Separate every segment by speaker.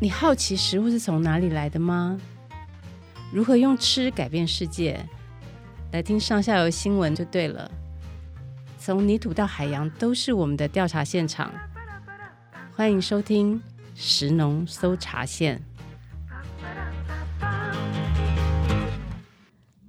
Speaker 1: 你好奇食物是从哪里来的吗？如何用吃改变世界？来听上下游新闻就对了。从泥土到海洋，都是我们的调查现场。欢迎收听食农搜查线。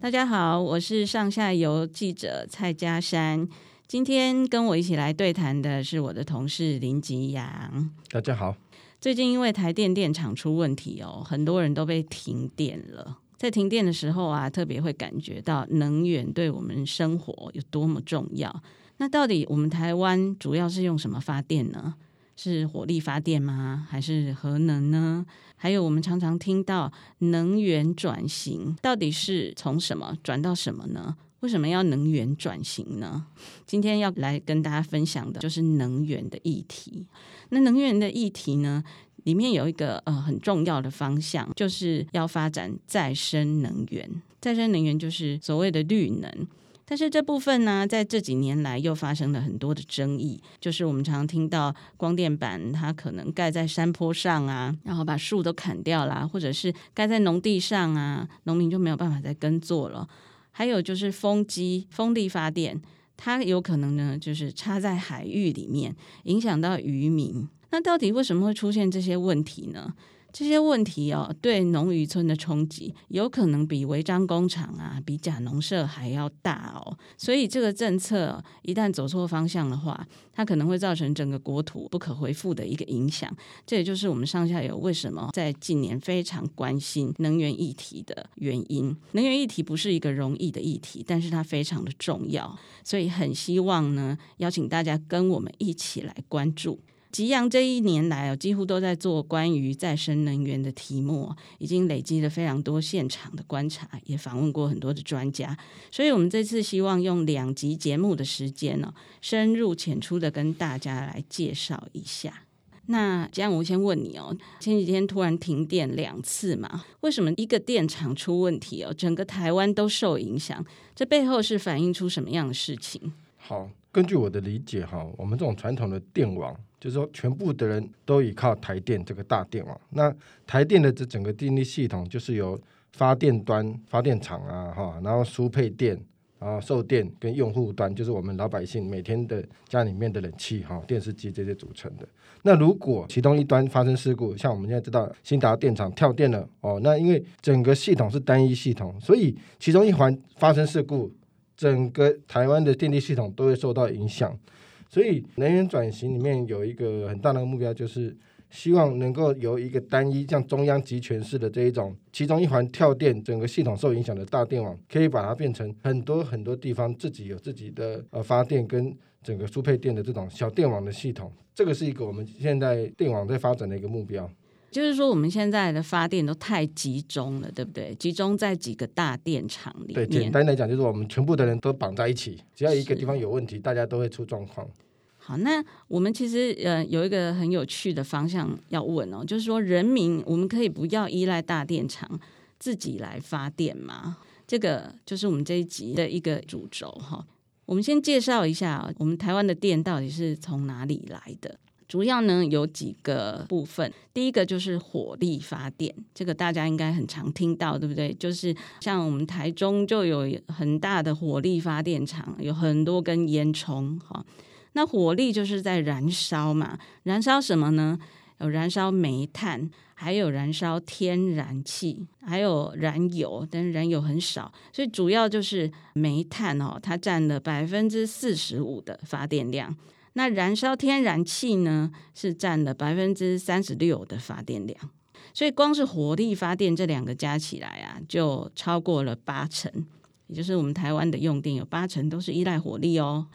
Speaker 1: 大家好，我是上下游记者蔡佳珊。今天跟我一起来对谈的是我的同事林吉阳。
Speaker 2: 大家好。
Speaker 1: 最近因为台电电厂出问题哦，很多人都被停电了。在停电的时候啊，特别会感觉到能源对我们生活有多么重要。那到底我们台湾主要是用什么发电呢？是火力发电吗？还是核能呢？还有我们常常听到能源转型，到底是从什么转到什么呢？为什么要能源转型呢？今天要来跟大家分享的就是能源的议题。那能源的议题呢，里面有一个呃很重要的方向，就是要发展再生能源。再生能源就是所谓的绿能。但是这部分呢，在这几年来又发生了很多的争议，就是我们常常听到光电板它可能盖在山坡上啊，然后把树都砍掉了，或者是盖在农地上啊，农民就没有办法再耕作了。还有就是风机、风力发电。它有可能呢，就是插在海域里面，影响到渔民。那到底为什么会出现这些问题呢？这些问题哦，对农渔村的冲击有可能比违章工厂啊，比假农舍还要大哦。所以这个政策一旦走错方向的话，它可能会造成整个国土不可恢复的一个影响。这也就是我们上下游为什么在近年非常关心能源议题的原因。能源议题不是一个容易的议题，但是它非常的重要，所以很希望呢，邀请大家跟我们一起来关注。吉阳这一年来哦，几乎都在做关于再生能源的题目，已经累积了非常多现场的观察，也访问过很多的专家。所以，我们这次希望用两集节目的时间呢，深入浅出的跟大家来介绍一下。那吉阳，我先问你哦，前几天突然停电两次嘛，为什么一个电厂出问题哦，整个台湾都受影响？这背后是反映出什么样的事情？
Speaker 2: 好，根据我的理解哈，我们这种传统的电网。就是说，全部的人都依靠台电这个大电网。那台电的这整个电力系统，就是由发电端、发电厂啊，哈，然后输配电，然后售电跟用户端，就是我们老百姓每天的家里面的冷气、哈电视机这些组成的。那如果其中一端发生事故，像我们现在知道兴达电厂跳电了，哦，那因为整个系统是单一系统，所以其中一环发生事故，整个台湾的电力系统都会受到影响。所以能源转型里面有一个很大的目标，就是希望能够由一个单一像中央集权式的这一种，其中一环跳电，整个系统受影响的大电网，可以把它变成很多很多地方自己有自己的呃发电跟整个输配电的这种小电网的系统。这个是一个我们现在电网在发展的一个目标。
Speaker 1: 就是说，我们现在的发电都太集中了，对不对？集中在几个大电厂里面。
Speaker 2: 对，简单来讲，就是我们全部的人都绑在一起，只要一个地方有问题，大家都会出状况。
Speaker 1: 好，那我们其实呃有一个很有趣的方向要问哦，就是说，人民我们可以不要依赖大电厂，自己来发电吗？这个就是我们这一集的一个主轴哈。我们先介绍一下，我们台湾的电到底是从哪里来的？主要呢有几个部分，第一个就是火力发电，这个大家应该很常听到，对不对？就是像我们台中就有很大的火力发电厂，有很多根烟囱哈。那火力就是在燃烧嘛，燃烧什么呢？有燃烧煤炭，还有燃烧天然气，还有燃油，但是燃油很少，所以主要就是煤炭哦，它占了百分之四十五的发电量。那燃烧天然气呢，是占了百分之三十六的发电量，所以光是火力发电这两个加起来啊，就超过了八成，也就是我们台湾的用电有八成都是依赖火力哦。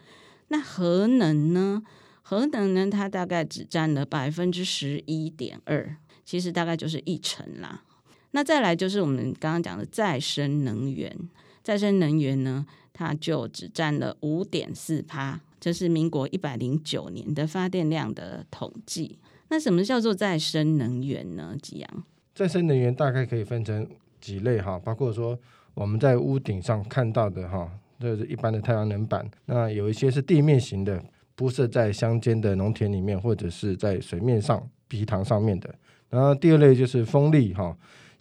Speaker 1: 那核能呢？核能呢，它大概只占了百分之十一点二，其实大概就是一成啦。那再来就是我们刚刚讲的再生能源，再生能源呢，它就只占了五点四趴。这是民国一百零九年的发电量的统计。那什么叫做再生能源呢？吉阳，
Speaker 2: 再生能源大概可以分成几类哈，包括说我们在屋顶上看到的哈，这是一般的太阳能板。那有一些是地面型的，铺设在乡间的农田里面，或者是在水面上埤塘上面的。然后第二类就是风力哈，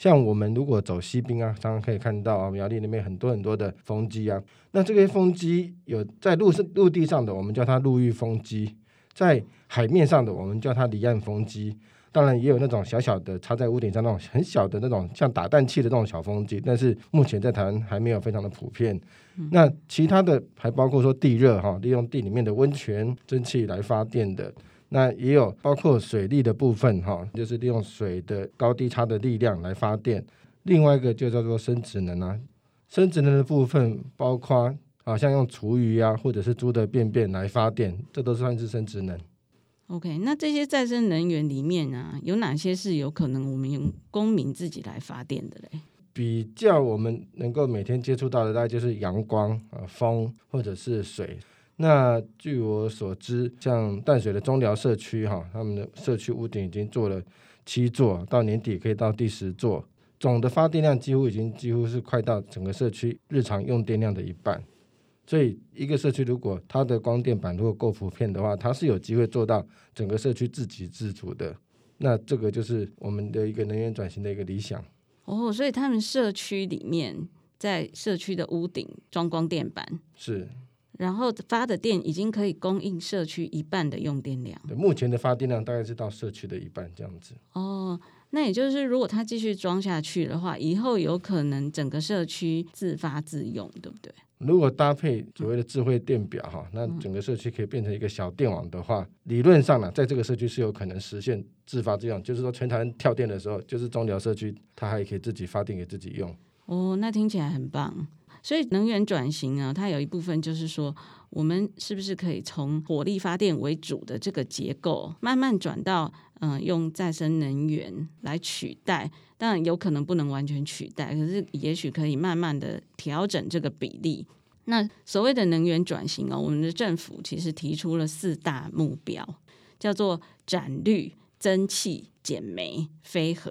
Speaker 2: 像我们如果走西滨啊，常常可以看到啊，苗栗那边很多很多的风机啊。那这些风机有在陆是陆地上的，我们叫它陆域风机；在海面上的，我们叫它离岸风机。当然也有那种小小的插在屋顶上那种很小的那种像打蛋器的那种小风机，但是目前在台湾还没有非常的普遍。嗯、那其他的还包括说地热哈，利用地里面的温泉蒸汽来发电的，那也有包括水力的部分哈，就是利用水的高低差的力量来发电。另外一个就叫做生殖能啊，生殖能的部分包括好像用厨余啊或者是猪的便便来发电，这都算是生殖能。
Speaker 1: OK，那这些再生能源里面啊，有哪些是有可能我们用公民自己来发电的嘞？
Speaker 2: 比较我们能够每天接触到的，大概就是阳光啊、风或者是水。那据我所知，像淡水的中寮社区哈，他们的社区屋顶已经做了七座，到年底可以到第十座，总的发电量几乎已经几乎是快到整个社区日常用电量的一半。所以，一个社区如果它的光电板如果够普遍的话，它是有机会做到整个社区自给自足的。那这个就是我们的一个能源转型的一个理想。
Speaker 1: 哦，所以他们社区里面在社区的屋顶装光电板，
Speaker 2: 是，
Speaker 1: 然后发的电已经可以供应社区一半的用电量。
Speaker 2: 对，目前的发电量大概是到社区的一半这样子。
Speaker 1: 哦，那也就是如果它继续装下去的话，以后有可能整个社区自发自用，对不对？
Speaker 2: 如果搭配所谓的智慧电表哈，那整个社区可以变成一个小电网的话，理论上呢，在这个社区是有可能实现自发自用，就是说全台湾跳电的时候，就是中寮社区它还可以自己发电给自己用。
Speaker 1: 哦，那听起来很棒。所以能源转型啊，它有一部分就是说，我们是不是可以从火力发电为主的这个结构，慢慢转到嗯、用再生能源来取代？当然有可能不能完全取代，可是也许可以慢慢的调整这个比例。那所谓的能源转型哦，我们的政府其实提出了四大目标，叫做展绿、增气、减煤、非核。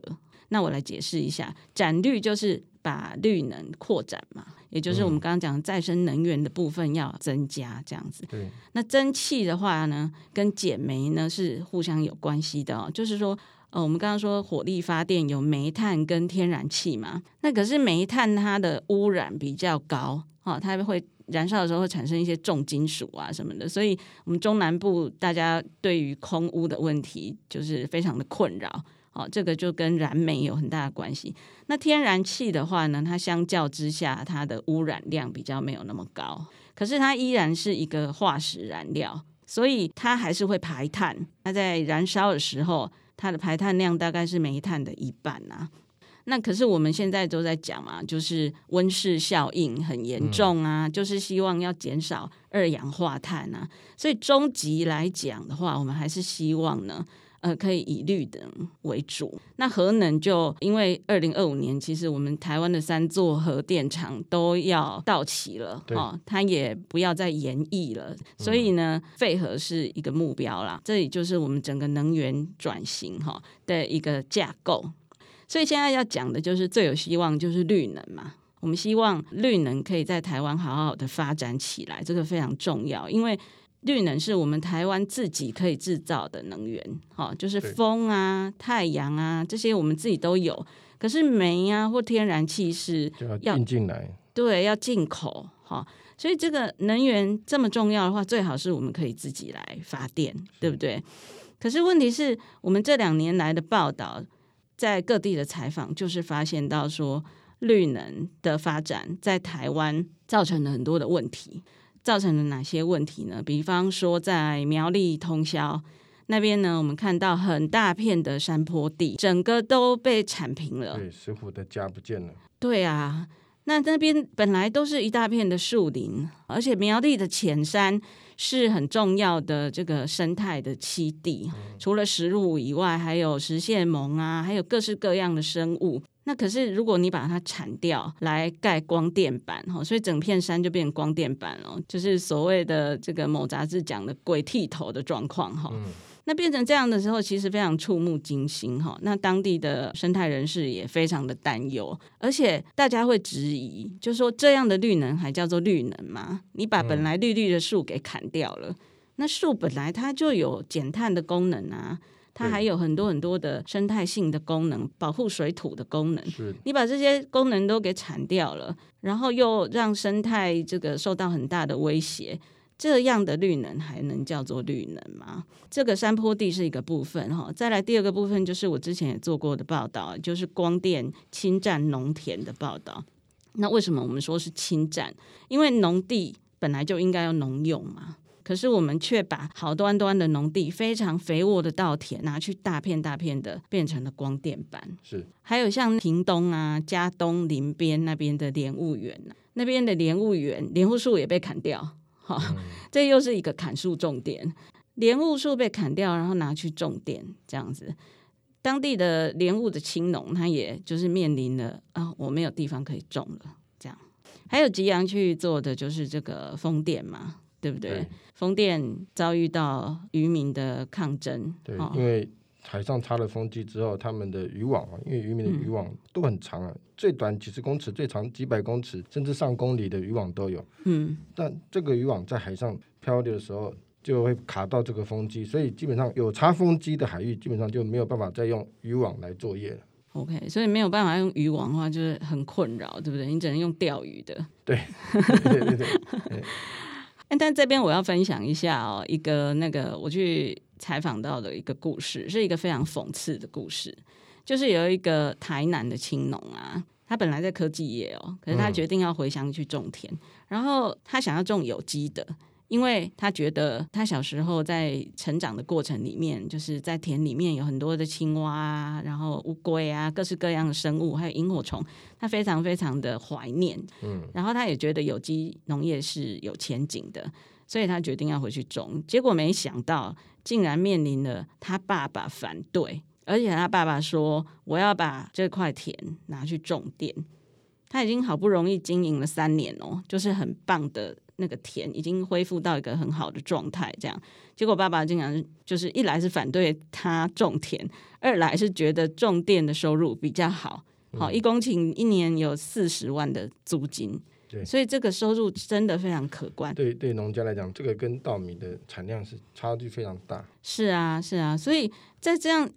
Speaker 1: 那我来解释一下，展绿就是把绿能扩展嘛。也就是我们刚刚讲再生能源的部分要增加这样子。
Speaker 2: 对。
Speaker 1: 那蒸汽的话呢，跟减煤呢是互相有关系的哦。就是说，呃，我们刚刚说火力发电有煤炭跟天然气嘛。那可是煤炭它的污染比较高，哈，它会燃烧的时候会产生一些重金属啊什么的。所以，我们中南部大家对于空污的问题就是非常的困扰。哦，这个就跟燃煤有很大的关系。那天然气的话呢，它相较之下，它的污染量比较没有那么高，可是它依然是一个化石燃料，所以它还是会排碳。它在燃烧的时候，它的排碳量大概是煤炭的一半啊。那可是我们现在都在讲嘛，就是温室效应很严重啊，嗯、就是希望要减少二氧化碳啊。所以终极来讲的话，我们还是希望呢。呃，可以以绿能为主。那核能就因为二零二五年，其实我们台湾的三座核电厂都要到期了，哦，它也不要再延役了。所以呢，废核是一个目标啦。这里就是我们整个能源转型哈的一个架构。所以现在要讲的就是最有希望就是绿能嘛。我们希望绿能可以在台湾好好的发展起来，这个非常重要，因为。绿能是我们台湾自己可以制造的能源，哈，就是风啊、太阳啊这些我们自己都有。可是煤啊或天然气是要
Speaker 2: 进进来，
Speaker 1: 对，要进口，哈。所以这个能源这么重要的话，最好是我们可以自己来发电，对不对？可是问题是我们这两年来的报道，在各地的采访，就是发现到说，绿能的发展在台湾造成了很多的问题。造成了哪些问题呢？比方说，在苗栗通宵那边呢，我们看到很大片的山坡地，整个都被铲平了。
Speaker 2: 对，石虎的家不见了。
Speaker 1: 对啊，那那边本来都是一大片的树林，而且苗栗的浅山是很重要的这个生态的栖地，嗯、除了石虎以外，还有石蟹獴啊，还有各式各样的生物。那可是，如果你把它铲掉来盖光电板，哈，所以整片山就变成光电板了，就是所谓的这个某杂志讲的“鬼剃头”的状况，哈。那变成这样的时候，其实非常触目惊心，哈。那当地的生态人士也非常的担忧，而且大家会质疑，就是说这样的绿能还叫做绿能吗？你把本来绿绿的树给砍掉了，那树本来它就有减碳的功能啊。它还有很多很多的生态性的功能，保护水土的功能。
Speaker 2: 是
Speaker 1: 你把这些功能都给铲掉了，然后又让生态这个受到很大的威胁。这样的绿能还能叫做绿能吗？这个山坡地是一个部分哈，再来第二个部分就是我之前也做过的报道，就是光电侵占农田的报道。那为什么我们说是侵占？因为农地本来就应该要农用嘛，可是我们却把好端端的农地、非常肥沃的稻田拿去大片大片的变成了光电板。
Speaker 2: 是，
Speaker 1: 还有像屏东啊、嘉东林边那边的莲雾园，那边的莲雾园莲雾树也被砍掉。好，嗯、这又是一个砍树重点，莲雾树被砍掉，然后拿去种电，这样子，当地的莲雾的青农，他也就是面临了啊，我没有地方可以种了，这样。还有吉阳去做的就是这个风电嘛，对不对？对风电遭遇到渔民的抗争，
Speaker 2: 对，哦、因为。海上插了风机之后，他们的渔网啊，因为渔民的渔网都很长啊，嗯、最短几十公尺，最长几百公尺，甚至上公里的渔网都有。嗯，但这个渔网在海上漂流的时候，就会卡到这个风机，所以基本上有插风机的海域，基本上就没有办法再用渔网来作业了。
Speaker 1: OK，所以没有办法用渔网的话，就是很困扰，对不对？你只能用钓鱼的。
Speaker 2: 对，对对对。对
Speaker 1: 但这边我要分享一下哦，一个那个我去采访到的一个故事，是一个非常讽刺的故事。就是有一个台南的青农啊，他本来在科技业哦，可是他决定要回乡去种田，嗯、然后他想要种有机的。因为他觉得他小时候在成长的过程里面，就是在田里面有很多的青蛙啊，然后乌龟啊，各式各样的生物，还有萤火虫，他非常非常的怀念。嗯，然后他也觉得有机农业是有前景的，所以他决定要回去种。结果没想到，竟然面临了他爸爸反对，而且他爸爸说：“我要把这块田拿去种电。”他已经好不容易经营了三年哦，就是很棒的。那个田已经恢复到一个很好的状态，这样，结果爸爸经常就是一来是反对他种田，二来是觉得种电的收入比较好，好、嗯、一公顷一年有四十万的租金，对，所以这个收入真的非常可观。
Speaker 2: 对对，农家来讲，这个跟稻米的产量是差距非常大。
Speaker 1: 是啊，是啊，所以在这样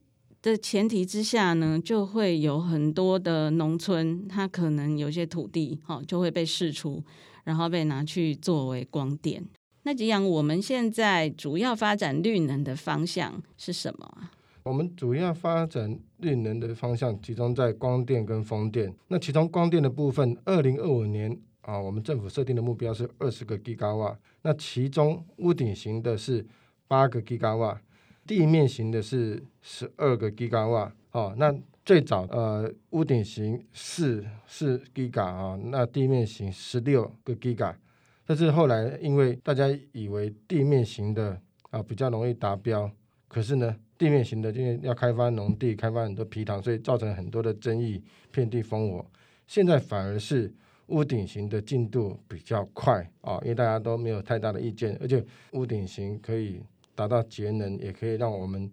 Speaker 1: 的前提之下呢，就会有很多的农村，它可能有些土地，哈，就会被释出。然后被拿去作为光电。那吉阳，我们现在主要发展绿能的方向是什么啊？
Speaker 2: 我们主要发展绿能的方向集中在光电跟风电。那其中光电的部分，二零二五年啊，我们政府设定的目标是二十个 G 瓦。瓦。那其中屋顶型的是八个 G 瓦，瓦地面型的是十二个 G 瓦。瓦。哦，那最早呃，屋顶型四四 Giga 啊，那地面型十六个 Giga，但是后来因为大家以为地面型的啊比较容易达标，可是呢，地面型的因为要开发农地，开发很多皮塘，所以造成很多的争议，遍地烽火。现在反而是屋顶型的进度比较快啊，因为大家都没有太大的意见，而且屋顶型可以达到节能，也可以让我们。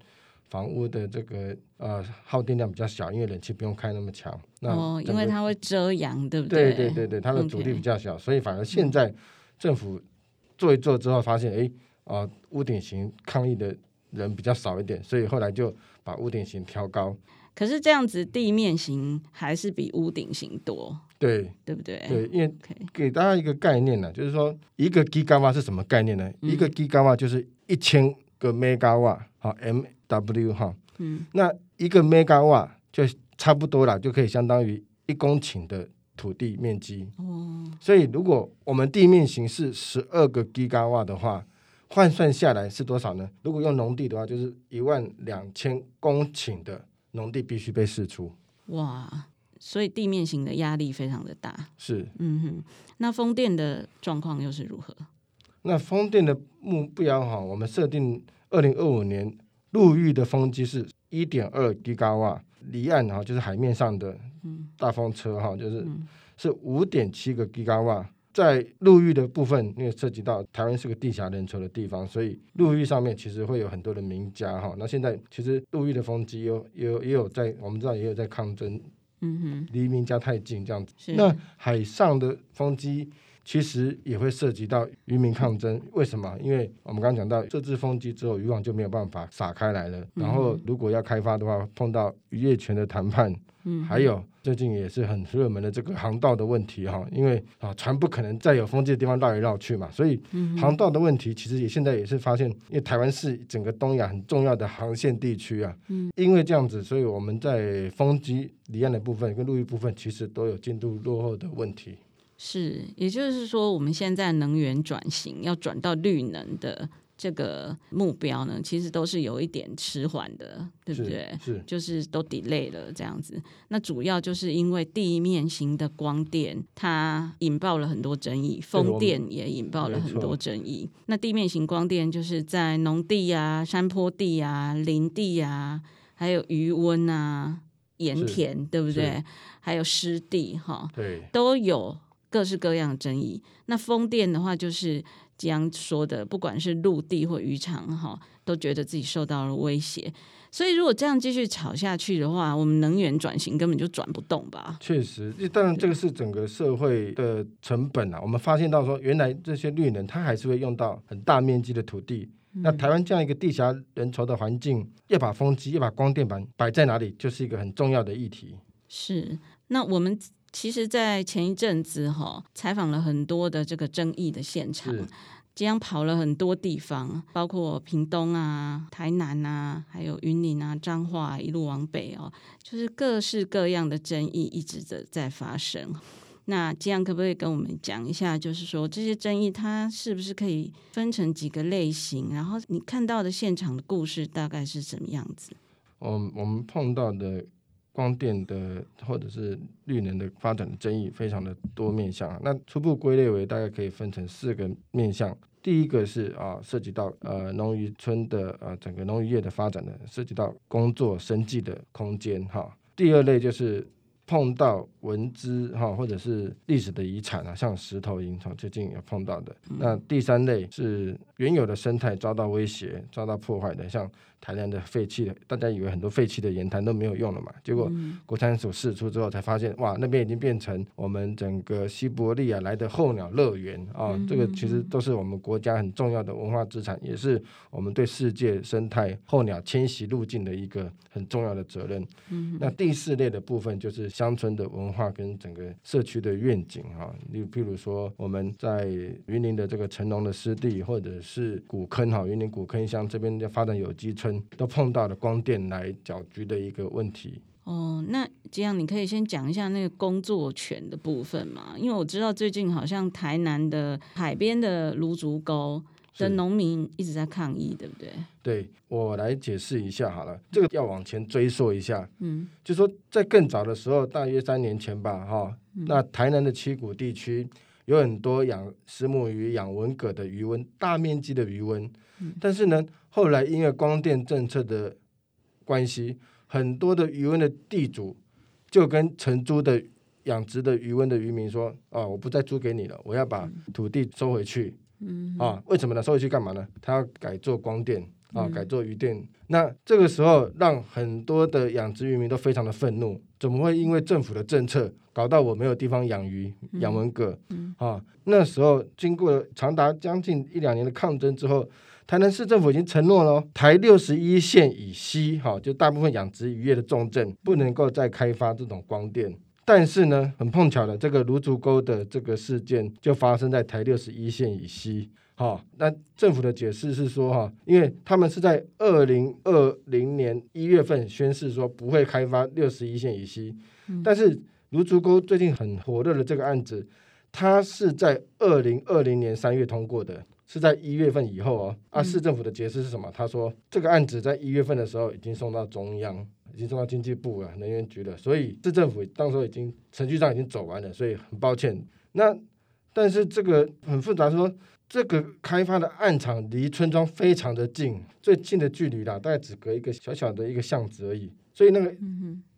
Speaker 2: 房屋的这个呃耗电量比较小，因为冷气不用开那么强。那
Speaker 1: 哦，因为它会遮阳，对不对？
Speaker 2: 对对对对，它的阻力比较小.所以反而现在政府做一做之后，发现哎啊、呃，屋顶型抗议的人比较少一点，所以后来就把屋顶型调高。
Speaker 1: 可是这样子地面型还是比屋顶型多，
Speaker 2: 对
Speaker 1: 对不对？
Speaker 2: 对，因为给大家一个概念呢，就是说一个 Gigawatt 是什么概念呢？嗯、一个 Gigawatt 就是一千个 Megawatt，好 M。W 哈，嗯，那一个 Megawatt 就差不多了，就可以相当于一公顷的土地面积。哦，所以如果我们地面型是十二个 Gigawatt 的话，换算下来是多少呢？如果用农地的话，就是一万两千公顷的农地必须被释出。
Speaker 1: 哇，所以地面型的压力非常的大。
Speaker 2: 是，
Speaker 1: 嗯哼，那风电的状况又是如何？
Speaker 2: 那风电的目标哈，我们设定二零二五年。陆域的风机是一点二吉瓦，离岸哈就是海面上的大风车哈，就是是五点七个吉瓦。在陆域的部分，因为涉及到台湾是个地狭人稠的地方，所以陆域上面其实会有很多的名家哈。那现在其实陆域的风机有有也有在，我们知道也有在抗争，嗯哼，离名家太近这样子。那海上的风机其实也会涉及到渔民抗争。为什么？因为我们刚刚讲到设置风机之后，渔网就没有办法撒开来了。然后如果要开发的话，碰到渔业权的谈判。嗯，还有最近也是很热门的这个航道的问题哈，因为啊船不可能在有风机的地方绕来绕去嘛，所以航道的问题其实也现在也是发现，因为台湾是整个东亚很重要的航线地区啊，嗯，因为这样子，所以我们在风机离岸的部分跟陆域部分其实都有进度落后的问题。
Speaker 1: 是，也就是说，我们现在能源转型要转到绿能的。这个目标呢，其实都是有一点迟缓的，对不对？
Speaker 2: 是，是
Speaker 1: 就是都 delay 了这样子。那主要就是因为地面型的光电，它引爆了很多争议，风电也引爆了很多争议。那地面型光电就是在农地啊、山坡地啊、林地啊，还有余温啊、盐田，对不对？还有湿地，哈，对，都有各式各样的争议。那风电的话，就是。这样说的，不管是陆地或渔场，哈，都觉得自己受到了威胁。所以，如果这样继续吵下去的话，我们能源转型根本就转不动吧？
Speaker 2: 确实，当然这个是整个社会的成本啊。我们发现到说，原来这些绿能它还是会用到很大面积的土地。嗯、那台湾这样一个地狭人稠的环境，要把风机、要把光电板摆在哪里，就是一个很重要的议题。
Speaker 1: 是，那我们。其实，在前一阵子哈，采访了很多的这个争议的现场，这样跑了很多地方，包括屏东啊、台南啊，还有云林啊、彰化，一路往北哦，就是各式各样的争议一直的在发生。那这样可不可以跟我们讲一下，就是说这些争议它是不是可以分成几个类型？然后你看到的现场的故事大概是什么样子？
Speaker 2: 我我们碰到的。光电的或者是绿能的发展的争议非常的多面向，那初步归类为大概可以分成四个面向。第一个是啊，涉及到呃农渔村的呃整个农渔业的发展的，涉及到工作生计的空间哈。第二类就是碰到文资哈或者是历史的遗产啊，像石头营从最近有碰到的。那第三类是原有的生态遭到威胁、遭到破坏的，像。台南的废弃的，大家以为很多废弃的盐潭都没有用了嘛？结果国产署试出之后，才发现哇，那边已经变成我们整个西伯利亚来的候鸟乐园啊！哦，这个其实都是我们国家很重要的文化资产，也是我们对世界生态候鸟迁徙路径的一个很重要的责任。那第四类的部分就是乡村的文化跟整个社区的愿景啊，例譬如说我们在云林的这个成龙的湿地，或者是古坑哈，云林古坑乡这边要发展有机村。都碰到了光电来搅局的一个问题。
Speaker 1: 哦，那这样你可以先讲一下那个工作权的部分嘛？因为我知道最近好像台南的海边的芦竹沟的农民一直在抗议，对不对？
Speaker 2: 对，我来解释一下好了。这个要往前追溯一下，嗯，就说在更早的时候，大约三年前吧，哈，那台南的七股地区有很多养石目鱼、养文蛤的鱼温，大面积的鱼塭，但是呢。后来因为光电政策的关系，很多的鱼温的地主就跟承租的养殖的鱼温的渔民说：“哦，我不再租给你了，我要把土地收回去。”嗯，啊，为什么呢？收回去干嘛呢？他要改做光电啊，改做鱼电。那这个时候让很多的养殖渔民都非常的愤怒，怎么会因为政府的政策搞到我没有地方养鱼、养文蛤？啊，那时候经过长达将近一两年的抗争之后。台南市政府已经承诺了，台六十一线以西，哈，就大部分养殖渔业的重镇，不能够再开发这种光电。但是呢，很碰巧的，这个芦竹沟的这个事件就发生在台六十一线以西，哈。那政府的解释是说，哈，因为他们是在二零二零年一月份宣誓说不会开发六十一线以西，嗯、但是芦竹沟最近很火热的这个案子，它是在二零二零年三月通过的。是在一月份以后哦，啊，市政府的解释是什么？他说这个案子在一月份的时候已经送到中央，已经送到经济部了、能源局了，所以市政府当时已经程序上已经走完了，所以很抱歉。那但是这个很复杂，说这个开发的案场离村庄非常的近，最近的距离啦，大概只隔一个小小的一个巷子而已，所以那个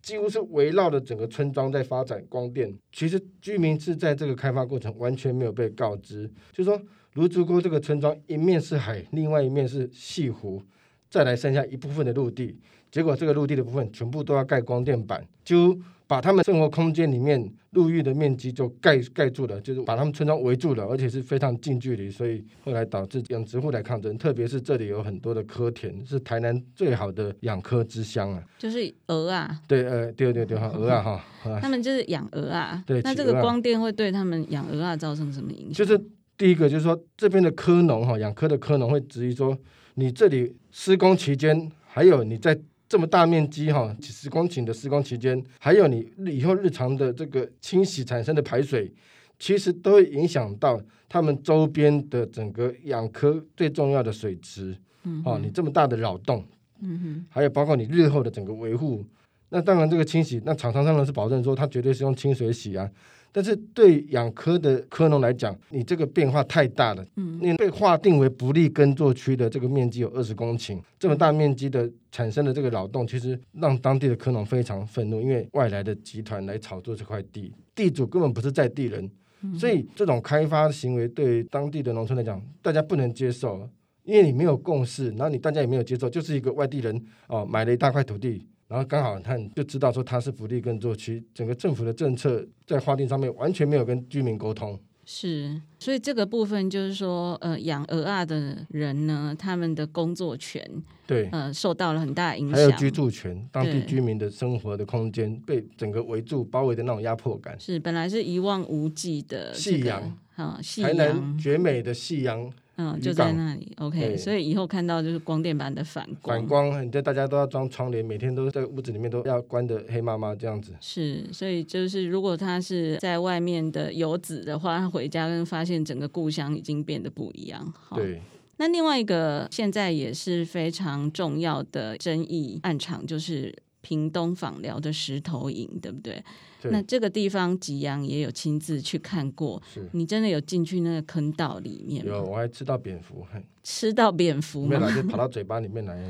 Speaker 2: 几乎是围绕着整个村庄在发展光电。其实居民是在这个开发过程完全没有被告知，就是说。芦竹沟这个村庄一面是海，另外一面是西湖，再来剩下一部分的陆地，结果这个陆地的部分全部都要盖光电板，就把他们生活空间里面陆域的面积就盖盖住了，就是把他们村庄围住了，而且是非常近距离，所以后来导致养殖户来抗争。特别是这里有很多的科田，是台南最好的养科之乡啊。
Speaker 1: 就是鹅啊，
Speaker 2: 对，呃，对对对，哈，鹅啊，哈，
Speaker 1: 他们就是养鹅啊。
Speaker 2: 对，
Speaker 1: 那这个光电会对他们养鹅啊造成什么影响？
Speaker 2: 就是第一个，就是说这边的科农哈，养科的科农会质疑说，你这里施工期间，还有你在。这么大面积哈，几十公顷的施工期间，还有你以后日常的这个清洗产生的排水，其实都会影响到他们周边的整个养科最重要的水池。嗯，哦，你这么大的扰动，嗯哼，还有包括你日后的整个维护，那当然这个清洗，那厂商当然是保证说它绝对是用清水洗啊。但是对养科的科农来讲，你这个变化太大了。嗯，你被划定为不利耕作区的这个面积有二十公顷，这么大面积的产生的这个扰动，其实让当地的科农非常愤怒，因为外来的集团来炒作这块地，地主根本不是在地人，所以这种开发行为对当地的农村来讲，大家不能接受，因为你没有共识，然后你大家也没有接受，就是一个外地人哦买了一大块土地。然后刚好看就知道说它是福利耕作区，整个政府的政策在划定上面完全没有跟居民沟通。
Speaker 1: 是，所以这个部分就是说，呃，养鹅啊的人呢，他们的工作权对，呃，受到了很大影响，
Speaker 2: 还有居住权，当地居民的生活的空间被整个围住、包围的那种压迫感。
Speaker 1: 是，本来是一望无际的夕阳，啊，
Speaker 2: 台南绝美的夕阳。
Speaker 1: 嗯，就在那里，OK，所以以后看到就是光电板的反光，
Speaker 2: 反光，你这大家都要装窗帘，每天都在屋子里面都要关的黑麻麻这样子。
Speaker 1: 是，所以就是如果他是在外面的游子的话，他回家跟发现整个故乡已经变得不一样。
Speaker 2: 对。
Speaker 1: 那另外一个现在也是非常重要的争议暗场，就是屏东访寮的石头营，对不对？那这个地方吉阳也有亲自去看过，你真的有进去那个坑道里面吗？
Speaker 2: 有，我还吃到蝙蝠。
Speaker 1: 吃到蝙蝠，
Speaker 2: 没有就跑到嘴巴里面来，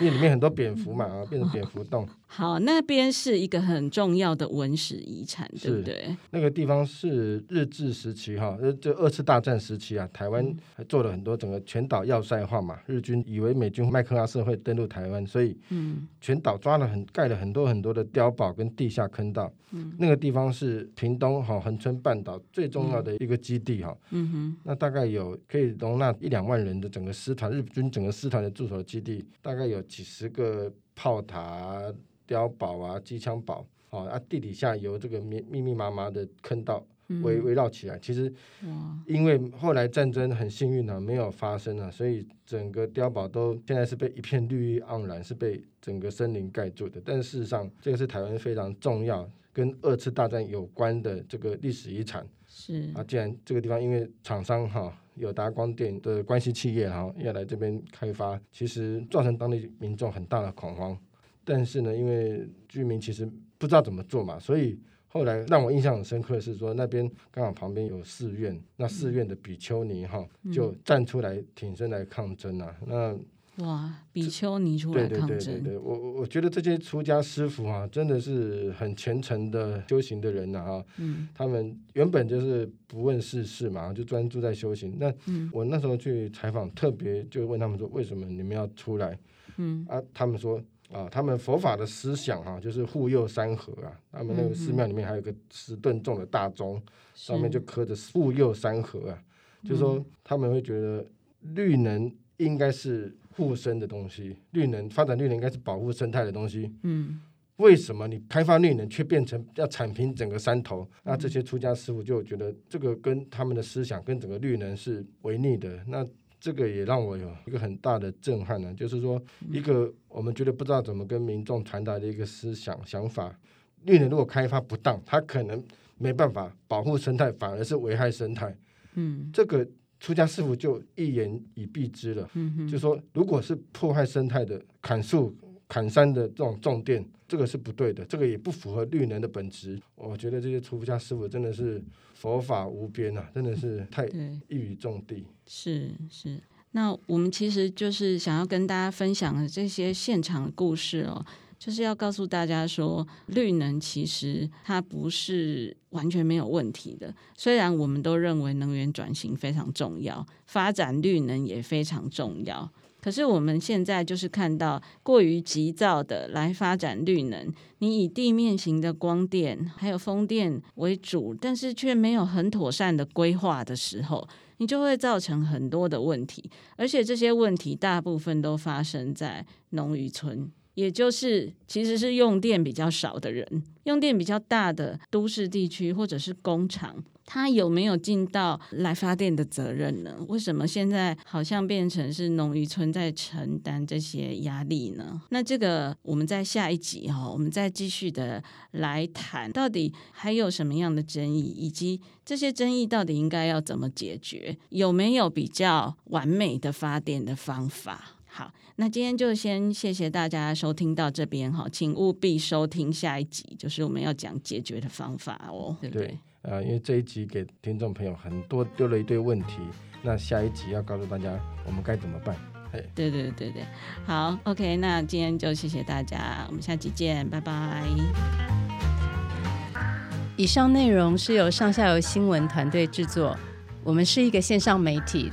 Speaker 2: 因为里面很多蝙蝠嘛，啊，变成蝙蝠洞。
Speaker 1: 好，那边是一个很重要的文史遗产，对不对？
Speaker 2: 那个地方是日治时期哈，就二次大战时期啊，台湾还做了很多整个全岛要塞化嘛。日军以为美军麦克阿瑟会登陆台湾，所以嗯，全岛抓了很盖了很多很多的碉堡跟地下坑道。嗯，那个地方是屏东哈恒春半岛最重要的一个基地哈。嗯哼，那大概有可以容纳一两万人的。整个师团，日军整个师团的驻守基地，大概有几十个炮塔、碉堡啊、机枪堡，哦，啊，地底下有这个密密密麻麻的坑道围围绕起来。其实，因为后来战争很幸运啊，没有发生啊，所以整个碉堡都现在是被一片绿意盎然，是被整个森林盖住的。但事实上，这个是台湾非常重要、跟二次大战有关的这个历史遗产。
Speaker 1: 是
Speaker 2: 啊，既然这个地方因为厂商哈。有达光电的关系企业，哈，要来这边开发，其实造成当地民众很大的恐慌。但是呢，因为居民其实不知道怎么做嘛，所以后来让我印象很深刻的是说，那边刚好旁边有寺院，那寺院的比丘尼哈就站出来挺身来抗争啊，那。
Speaker 1: 哇，比丘尼出来抗争，对对对对对，
Speaker 2: 我我觉得这些出家师傅啊，真的是很虔诚的修行的人呐、啊、哈，嗯，他们原本就是不问世事嘛，就专注在修行。那我那时候去采访，特别就问他们说，为什么你们要出来？嗯啊，他们说啊，他们佛法的思想哈、啊，就是护佑山河啊，他们那个寺庙里面还有个十吨重的大钟，上面就刻着护佑山河啊，就是说他们会觉得绿能应该是。护生的东西，绿能发展绿能应该是保护生态的东西。嗯，为什么你开发绿能却变成要铲平整个山头？那这些出家师傅就觉得这个跟他们的思想跟整个绿能是违逆的。那这个也让我有一个很大的震撼呢、啊，就是说一个我们觉得不知道怎么跟民众传达的一个思想想法，绿能如果开发不当，它可能没办法保护生态，反而是危害生态。嗯，这个。出家师傅就一言以蔽之了，就说如果是破坏生态的砍树、砍山的这种重电，这个是不对的，这个也不符合绿能的本质。我觉得这些出家师傅真的是佛法无边啊，真的是太一语中的。
Speaker 1: 是是，那我们其实就是想要跟大家分享的这些现场的故事哦。就是要告诉大家说，绿能其实它不是完全没有问题的。虽然我们都认为能源转型非常重要，发展绿能也非常重要，可是我们现在就是看到过于急躁的来发展绿能，你以地面型的光电还有风电为主，但是却没有很妥善的规划的时候，你就会造成很多的问题，而且这些问题大部分都发生在农渔村。也就是其实是用电比较少的人，用电比较大的都市地区或者是工厂，它有没有尽到来发电的责任呢？为什么现在好像变成是农渔村在承担这些压力呢？那这个我们在下一集哈，我们再继续的来谈，到底还有什么样的争议，以及这些争议到底应该要怎么解决？有没有比较完美的发电的方法？好，那今天就先谢谢大家收听到这边哈，请务必收听下一集，就是我们要讲解决的方法哦，对不对？
Speaker 2: 啊、呃，因为这一集给听众朋友很多丢了一堆问题，那下一集要告诉大家我们该怎么办。嘿，
Speaker 1: 对对对对，好，OK，那今天就谢谢大家，我们下集见，拜拜。
Speaker 3: 以上内容是由上下游新闻团队制作，我们是一个线上媒体。